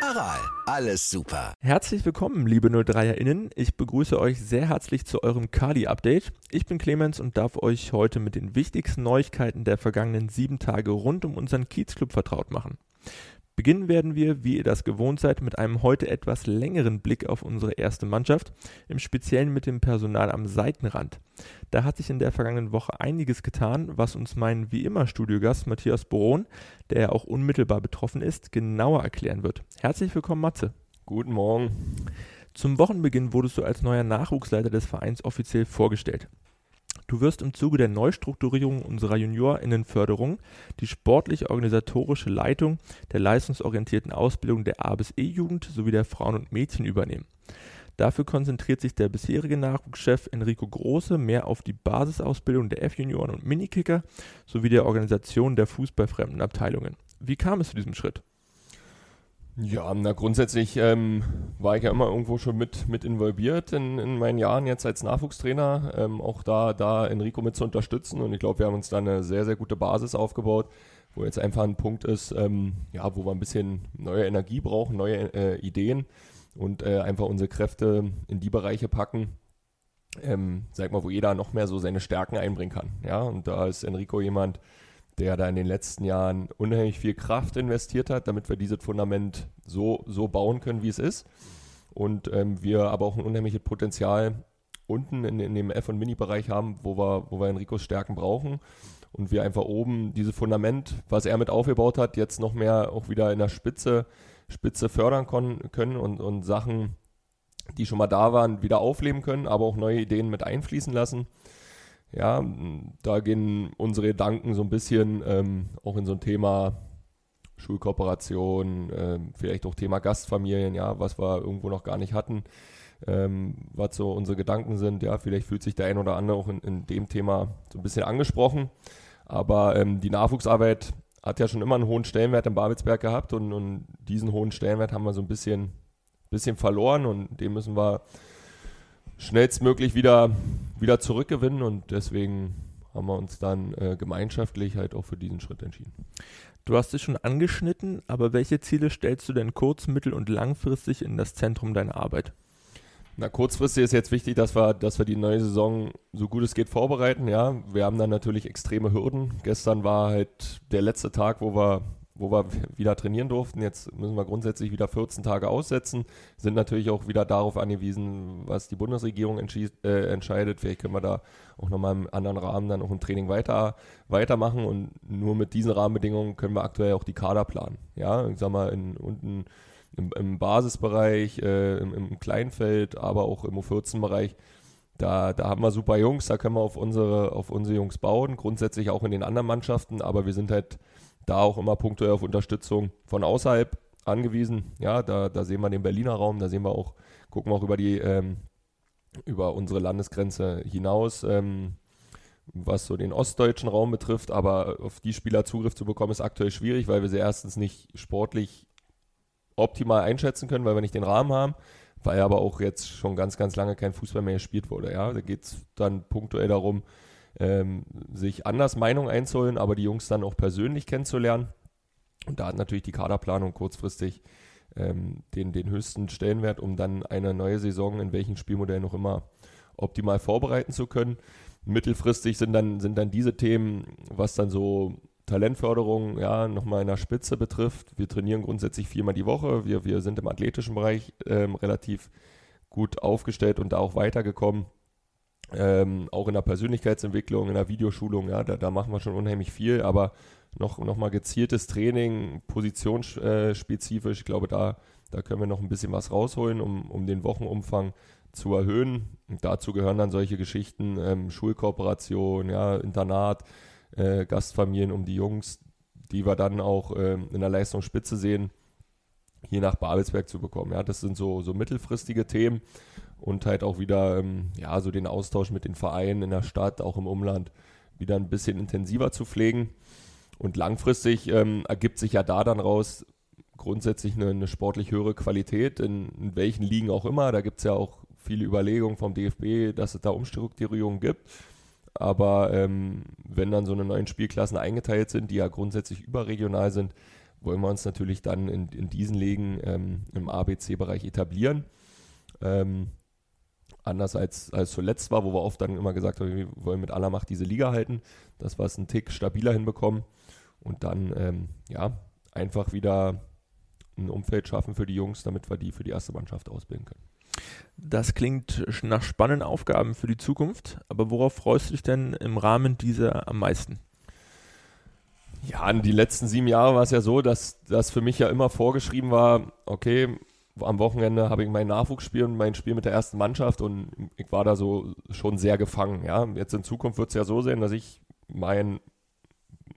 Aral, alles super. Herzlich willkommen, liebe 03erInnen. Ich begrüße euch sehr herzlich zu eurem Kali-Update. Ich bin Clemens und darf euch heute mit den wichtigsten Neuigkeiten der vergangenen sieben Tage rund um unseren Kiezclub vertraut machen. Beginnen werden wir, wie ihr das gewohnt seid, mit einem heute etwas längeren Blick auf unsere erste Mannschaft, im Speziellen mit dem Personal am Seitenrand. Da hat sich in der vergangenen Woche einiges getan, was uns mein wie immer Studiogast Matthias Boron, der ja auch unmittelbar betroffen ist, genauer erklären wird. Herzlich willkommen, Matze. Guten Morgen. Zum Wochenbeginn wurdest du als neuer Nachwuchsleiter des Vereins offiziell vorgestellt. Du wirst im Zuge der Neustrukturierung unserer Juniorinnenförderung die sportlich-organisatorische Leitung der leistungsorientierten Ausbildung der A bis E-Jugend sowie der Frauen und Mädchen übernehmen. Dafür konzentriert sich der bisherige Nachwuchschef Enrico Große mehr auf die Basisausbildung der F-Junioren und Minikicker sowie der Organisation der fußballfremden Abteilungen. Wie kam es zu diesem Schritt? Ja, na grundsätzlich ähm, war ich ja immer irgendwo schon mit, mit involviert in, in meinen Jahren jetzt als Nachwuchstrainer, ähm, auch da, da Enrico mit zu unterstützen. Und ich glaube, wir haben uns da eine sehr, sehr gute Basis aufgebaut, wo jetzt einfach ein Punkt ist, ähm, ja, wo wir ein bisschen neue Energie brauchen, neue äh, Ideen und äh, einfach unsere Kräfte in die Bereiche packen, ähm, sag mal, wo jeder noch mehr so seine Stärken einbringen kann, ja, und da ist Enrico jemand, der da in den letzten Jahren unheimlich viel Kraft investiert hat, damit wir dieses Fundament so, so bauen können, wie es ist. Und ähm, wir aber auch ein unheimliches Potenzial unten in, in dem F- und Mini-Bereich haben, wo wir, wo wir Enricos Stärken brauchen. Und wir einfach oben dieses Fundament, was er mit aufgebaut hat, jetzt noch mehr auch wieder in der Spitze, Spitze fördern können und, und Sachen, die schon mal da waren, wieder aufleben können, aber auch neue Ideen mit einfließen lassen. Ja, da gehen unsere Gedanken so ein bisschen ähm, auch in so ein Thema Schulkooperation, ähm, vielleicht auch Thema Gastfamilien, ja, was wir irgendwo noch gar nicht hatten, ähm, was so unsere Gedanken sind. Ja, vielleicht fühlt sich der ein oder andere auch in, in dem Thema so ein bisschen angesprochen. Aber ähm, die Nachwuchsarbeit hat ja schon immer einen hohen Stellenwert im Babelsberg gehabt und, und diesen hohen Stellenwert haben wir so ein bisschen, bisschen verloren und dem müssen wir schnellstmöglich wieder, wieder zurückgewinnen und deswegen haben wir uns dann äh, gemeinschaftlich halt auch für diesen Schritt entschieden. Du hast es schon angeschnitten, aber welche Ziele stellst du denn kurz-, mittel- und langfristig in das Zentrum deiner Arbeit? Na, kurzfristig ist jetzt wichtig, dass wir, dass wir die neue Saison so gut es geht vorbereiten. Ja, wir haben dann natürlich extreme Hürden. Gestern war halt der letzte Tag, wo wir wo wir wieder trainieren durften. Jetzt müssen wir grundsätzlich wieder 14 Tage aussetzen, sind natürlich auch wieder darauf angewiesen, was die Bundesregierung äh, entscheidet. Vielleicht können wir da auch nochmal im anderen Rahmen dann auch ein Training weiter, weitermachen und nur mit diesen Rahmenbedingungen können wir aktuell auch die Kader planen. Ja, ich sag mal, in, unten im, im Basisbereich, äh, im, im Kleinfeld, aber auch im U14-Bereich. Da, da haben wir super Jungs, da können wir auf unsere, auf unsere Jungs bauen, grundsätzlich auch in den anderen Mannschaften, aber wir sind halt da auch immer punktuell auf Unterstützung von außerhalb angewiesen. Ja, da, da sehen wir den Berliner Raum, da sehen wir auch, gucken wir auch über die, ähm, über unsere Landesgrenze hinaus, ähm, was so den ostdeutschen Raum betrifft. Aber auf die Spieler Zugriff zu bekommen, ist aktuell schwierig, weil wir sie erstens nicht sportlich optimal einschätzen können, weil wir nicht den Rahmen haben, weil aber auch jetzt schon ganz, ganz lange kein Fußball mehr gespielt wurde. Ja, da geht es dann punktuell darum, ähm, sich anders Meinung einzuholen, aber die Jungs dann auch persönlich kennenzulernen. Und da hat natürlich die Kaderplanung kurzfristig ähm, den, den höchsten Stellenwert, um dann eine neue Saison in welchem Spielmodell noch immer optimal vorbereiten zu können. Mittelfristig sind dann, sind dann diese Themen, was dann so Talentförderung ja nochmal in der Spitze betrifft. Wir trainieren grundsätzlich viermal die Woche. Wir, wir sind im athletischen Bereich ähm, relativ gut aufgestellt und da auch weitergekommen. Ähm, auch in der Persönlichkeitsentwicklung, in der Videoschulung, ja, da, da machen wir schon unheimlich viel, aber noch, noch mal gezieltes Training, positionsspezifisch, ich glaube, da, da können wir noch ein bisschen was rausholen, um, um den Wochenumfang zu erhöhen. Und dazu gehören dann solche Geschichten, ähm, Schulkooperation, ja, Internat, äh, Gastfamilien um die Jungs, die wir dann auch ähm, in der Leistungsspitze sehen, hier nach Babelsberg zu bekommen. Ja, das sind so, so mittelfristige Themen und halt auch wieder ähm, ja, so den Austausch mit den Vereinen in der Stadt, auch im Umland, wieder ein bisschen intensiver zu pflegen. Und langfristig ähm, ergibt sich ja da dann raus grundsätzlich eine, eine sportlich höhere Qualität, in, in welchen Ligen auch immer. Da gibt es ja auch viele Überlegungen vom DFB, dass es da Umstrukturierungen gibt. Aber ähm, wenn dann so eine neuen Spielklassen eingeteilt sind, die ja grundsätzlich überregional sind, wollen wir uns natürlich dann in, in diesen Ligen ähm, im ABC-Bereich etablieren. Ähm, anders als, als zuletzt war, wo wir oft dann immer gesagt haben, wir wollen mit aller Macht diese Liga halten, dass wir es einen Tick stabiler hinbekommen und dann ähm, ja einfach wieder ein Umfeld schaffen für die Jungs, damit wir die für die erste Mannschaft ausbilden können. Das klingt nach spannenden Aufgaben für die Zukunft, aber worauf freust du dich denn im Rahmen dieser am meisten? Ja, in die letzten sieben Jahre war es ja so, dass das für mich ja immer vorgeschrieben war, okay, am Wochenende habe ich mein Nachwuchsspiel und mein Spiel mit der ersten Mannschaft und ich war da so schon sehr gefangen. Ja, jetzt in Zukunft wird es ja so sein, dass ich mein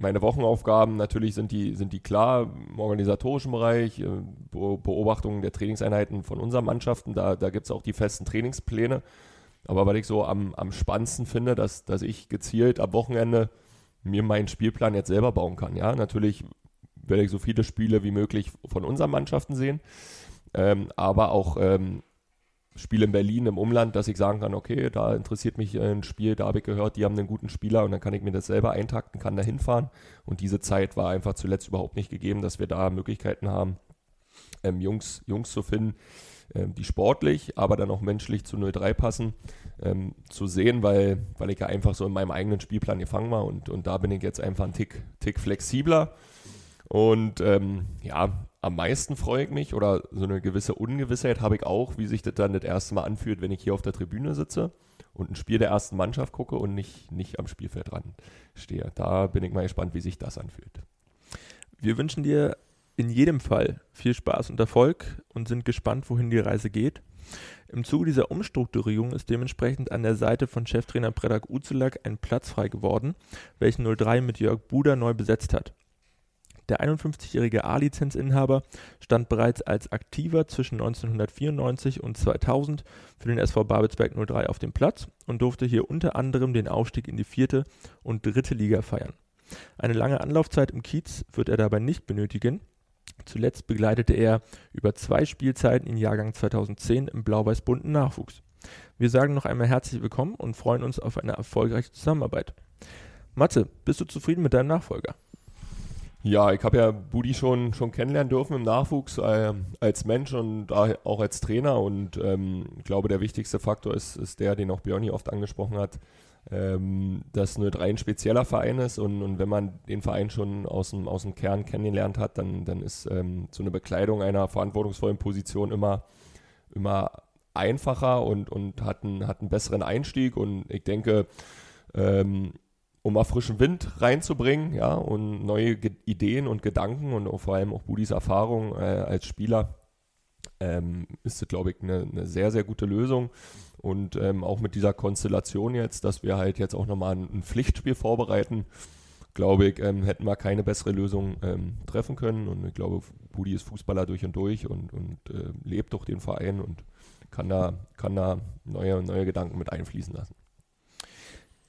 meine Wochenaufgaben natürlich sind die, sind die klar im organisatorischen Bereich, äh, Beobachtungen der Trainingseinheiten von unseren Mannschaften, da, da gibt es auch die festen Trainingspläne. Aber was ich so am, am spannendsten finde, dass, dass ich gezielt am Wochenende mir meinen Spielplan jetzt selber bauen kann. Ja, natürlich werde ich so viele Spiele wie möglich von unseren Mannschaften sehen, ähm, aber auch ähm, Spiel in Berlin im Umland, dass ich sagen kann, okay, da interessiert mich ein Spiel, da habe ich gehört, die haben einen guten Spieler und dann kann ich mir das selber eintakten, kann da hinfahren. Und diese Zeit war einfach zuletzt überhaupt nicht gegeben, dass wir da Möglichkeiten haben, ähm, Jungs, Jungs zu finden, ähm, die sportlich, aber dann auch menschlich zu 0-3 passen, ähm, zu sehen, weil, weil ich ja einfach so in meinem eigenen Spielplan gefangen war und, und da bin ich jetzt einfach ein Tick, Tick flexibler. Und ähm, ja, am meisten freue ich mich oder so eine gewisse Ungewissheit habe ich auch, wie sich das dann das erste Mal anfühlt, wenn ich hier auf der Tribüne sitze und ein Spiel der ersten Mannschaft gucke und nicht, nicht am Spielfeld dran stehe. Da bin ich mal gespannt, wie sich das anfühlt. Wir wünschen dir in jedem Fall viel Spaß und Erfolg und sind gespannt, wohin die Reise geht. Im Zuge dieser Umstrukturierung ist dementsprechend an der Seite von Cheftrainer Predak Uzelak ein Platz frei geworden, welchen 03 mit Jörg Buder neu besetzt hat. Der 51-jährige A-Lizenzinhaber stand bereits als Aktiver zwischen 1994 und 2000 für den SV Babelsberg 03 auf dem Platz und durfte hier unter anderem den Aufstieg in die vierte und dritte Liga feiern. Eine lange Anlaufzeit im Kiez wird er dabei nicht benötigen. Zuletzt begleitete er über zwei Spielzeiten im Jahrgang 2010 im blau-weiß-bunten Nachwuchs. Wir sagen noch einmal herzlich willkommen und freuen uns auf eine erfolgreiche Zusammenarbeit. Matze, bist du zufrieden mit deinem Nachfolger? Ja, ich habe ja Budi schon, schon kennenlernen dürfen im Nachwuchs äh, als Mensch und auch als Trainer. Und ähm, ich glaube, der wichtigste Faktor ist, ist der, den auch Björni oft angesprochen hat, ähm, dass nur drei ein spezieller Verein ist. Und, und wenn man den Verein schon aus dem, aus dem Kern kennengelernt hat, dann, dann ist ähm, so eine Bekleidung einer verantwortungsvollen Position immer, immer einfacher und, und hat, einen, hat einen besseren Einstieg. Und ich denke, ähm, um mal frischen Wind reinzubringen, ja, und neue Ge Ideen und Gedanken und vor allem auch Budis Erfahrung äh, als Spieler, ähm, ist das, glaube ich, eine, eine, sehr, sehr gute Lösung. Und ähm, auch mit dieser Konstellation jetzt, dass wir halt jetzt auch nochmal ein, ein Pflichtspiel vorbereiten, glaube ich, ähm, hätten wir keine bessere Lösung ähm, treffen können. Und ich glaube, Budi ist Fußballer durch und durch und, und äh, lebt doch den Verein und kann da, kann da neue, neue Gedanken mit einfließen lassen.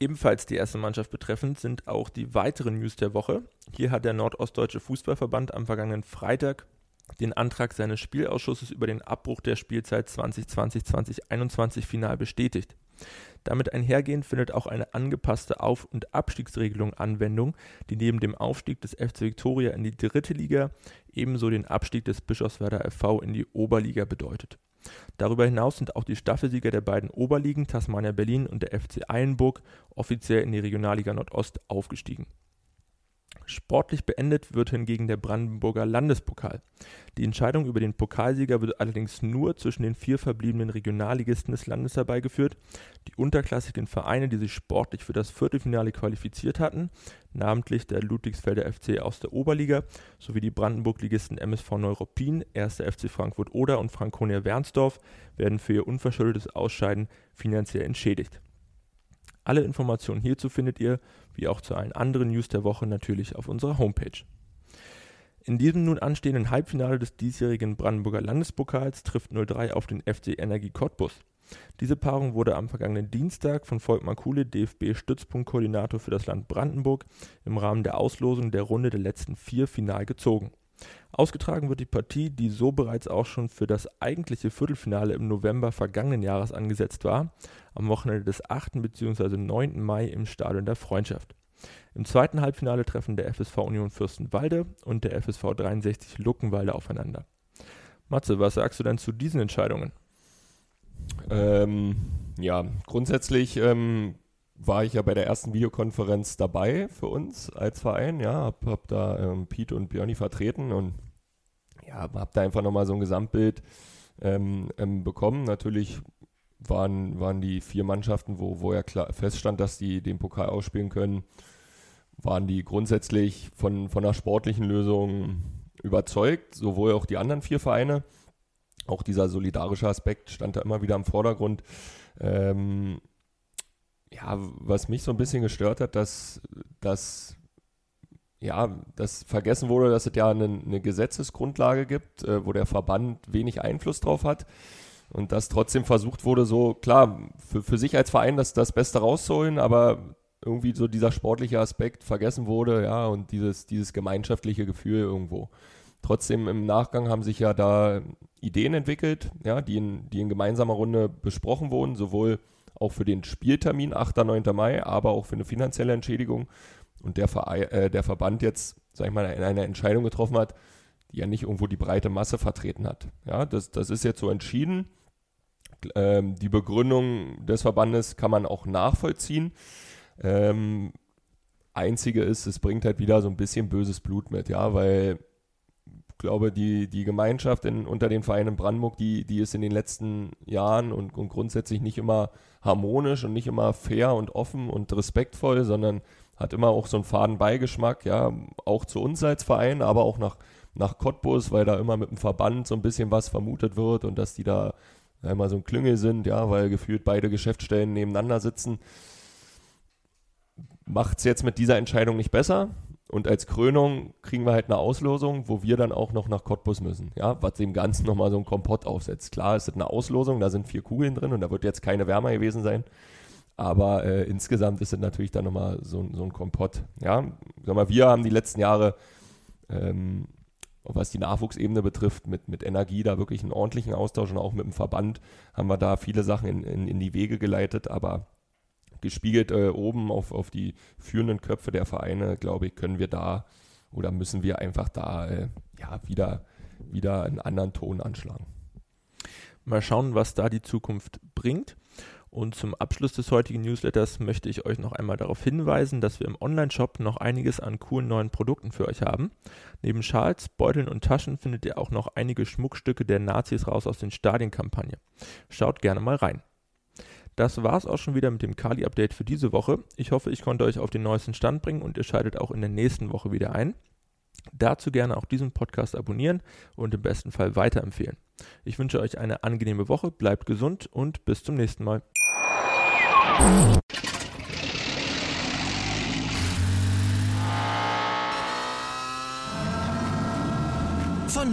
Ebenfalls die erste Mannschaft betreffend sind auch die weiteren News der Woche. Hier hat der Nordostdeutsche Fußballverband am vergangenen Freitag den Antrag seines Spielausschusses über den Abbruch der Spielzeit 2020-2021 final bestätigt. Damit einhergehend findet auch eine angepasste Auf- und Abstiegsregelung Anwendung, die neben dem Aufstieg des FC Viktoria in die dritte Liga ebenso den Abstieg des Bischofswerder FV in die Oberliga bedeutet. Darüber hinaus sind auch die Staffelsieger der beiden Oberligen Tasmania Berlin und der FC Eilenburg offiziell in die Regionalliga Nordost aufgestiegen Sportlich beendet wird hingegen der Brandenburger Landespokal. Die Entscheidung über den Pokalsieger wird allerdings nur zwischen den vier verbliebenen Regionalligisten des Landes herbeigeführt. Die unterklassigen Vereine, die sich sportlich für das Viertelfinale qualifiziert hatten, namentlich der Ludwigsfelder FC aus der Oberliga sowie die Brandenburg-Ligisten MSV Neuruppin, 1. FC Frankfurt Oder und Franconia Wernsdorf, werden für ihr unverschuldetes Ausscheiden finanziell entschädigt. Alle Informationen hierzu findet ihr, wie auch zu allen anderen News der Woche, natürlich auf unserer Homepage. In diesem nun anstehenden Halbfinale des diesjährigen Brandenburger Landespokals trifft 03 auf den FC Energie Cottbus. Diese Paarung wurde am vergangenen Dienstag von Volkmar Kuhle, DFB-Stützpunktkoordinator für das Land Brandenburg, im Rahmen der Auslosung der Runde der letzten vier final gezogen. Ausgetragen wird die Partie, die so bereits auch schon für das eigentliche Viertelfinale im November vergangenen Jahres angesetzt war, am Wochenende des 8. bzw. 9. Mai im Stadion der Freundschaft. Im zweiten Halbfinale treffen der FSV Union Fürstenwalde und der FSV 63 Luckenwalde aufeinander. Matze, was sagst du denn zu diesen Entscheidungen? Ähm, ja, grundsätzlich ähm, war ich ja bei der ersten Videokonferenz dabei für uns als Verein, ja, hab, hab da ähm, Pete und Björni vertreten und ja, hab da einfach nochmal so ein Gesamtbild ähm, ähm, bekommen. Natürlich waren, waren die vier Mannschaften, wo, wo ja klar feststand, dass die den Pokal ausspielen können, waren die grundsätzlich von, von einer sportlichen Lösung überzeugt, sowohl auch die anderen vier Vereine. Auch dieser solidarische Aspekt stand da immer wieder im Vordergrund. Ähm, ja, was mich so ein bisschen gestört hat, dass, dass ja, dass vergessen wurde, dass es ja eine, eine Gesetzesgrundlage gibt, äh, wo der Verband wenig Einfluss drauf hat. Und dass trotzdem versucht wurde, so klar, für, für sich als Verein das, das Beste rauszuholen, aber irgendwie so dieser sportliche Aspekt vergessen wurde, ja, und dieses, dieses gemeinschaftliche Gefühl irgendwo. Trotzdem im Nachgang haben sich ja da Ideen entwickelt, ja, die in, die in gemeinsamer Runde besprochen wurden, sowohl auch für den Spieltermin 8. 9. Mai, aber auch für eine finanzielle Entschädigung. Und der, Verein, äh, der Verband jetzt, sag ich mal, eine Entscheidung getroffen hat, die ja nicht irgendwo die breite Masse vertreten hat. Ja, das, das ist jetzt so entschieden. Ähm, die Begründung des Verbandes kann man auch nachvollziehen. Ähm, einzige ist, es bringt halt wieder so ein bisschen böses Blut mit, ja, weil glaube, die, die Gemeinschaft in, unter den Vereinen in Brandenburg, die, die ist in den letzten Jahren und, und grundsätzlich nicht immer harmonisch und nicht immer fair und offen und respektvoll, sondern hat immer auch so einen faden Beigeschmack, ja, auch zu uns als Verein, aber auch nach, nach Cottbus, weil da immer mit dem Verband so ein bisschen was vermutet wird und dass die da immer so ein Klüngel sind, ja, weil gefühlt beide Geschäftsstellen nebeneinander sitzen. Macht es jetzt mit dieser Entscheidung nicht besser. Und als Krönung kriegen wir halt eine Auslosung, wo wir dann auch noch nach Cottbus müssen. Ja, was dem Ganzen nochmal so ein Kompott aufsetzt. Klar, es ist eine Auslosung, da sind vier Kugeln drin und da wird jetzt keine Wärmer gewesen sein. Aber äh, insgesamt ist es natürlich dann nochmal so, so ein Kompott. Ja, sag mal, wir haben die letzten Jahre, ähm, was die Nachwuchsebene betrifft, mit, mit Energie da wirklich einen ordentlichen Austausch und auch mit dem Verband haben wir da viele Sachen in, in, in die Wege geleitet. Aber gespiegelt äh, oben auf, auf die führenden Köpfe der Vereine, glaube ich, können wir da oder müssen wir einfach da äh, ja, wieder, wieder einen anderen Ton anschlagen. Mal schauen, was da die Zukunft bringt. Und zum Abschluss des heutigen Newsletters möchte ich euch noch einmal darauf hinweisen, dass wir im Online-Shop noch einiges an coolen neuen Produkten für euch haben. Neben Schals, Beuteln und Taschen findet ihr auch noch einige Schmuckstücke der Nazis raus aus den Stadienkampagne. Schaut gerne mal rein. Das war's auch schon wieder mit dem Kali-Update für diese Woche. Ich hoffe, ich konnte euch auf den neuesten Stand bringen und ihr schaltet auch in der nächsten Woche wieder ein. Dazu gerne auch diesen Podcast abonnieren und im besten Fall weiterempfehlen. Ich wünsche euch eine angenehme Woche, bleibt gesund und bis zum nächsten Mal.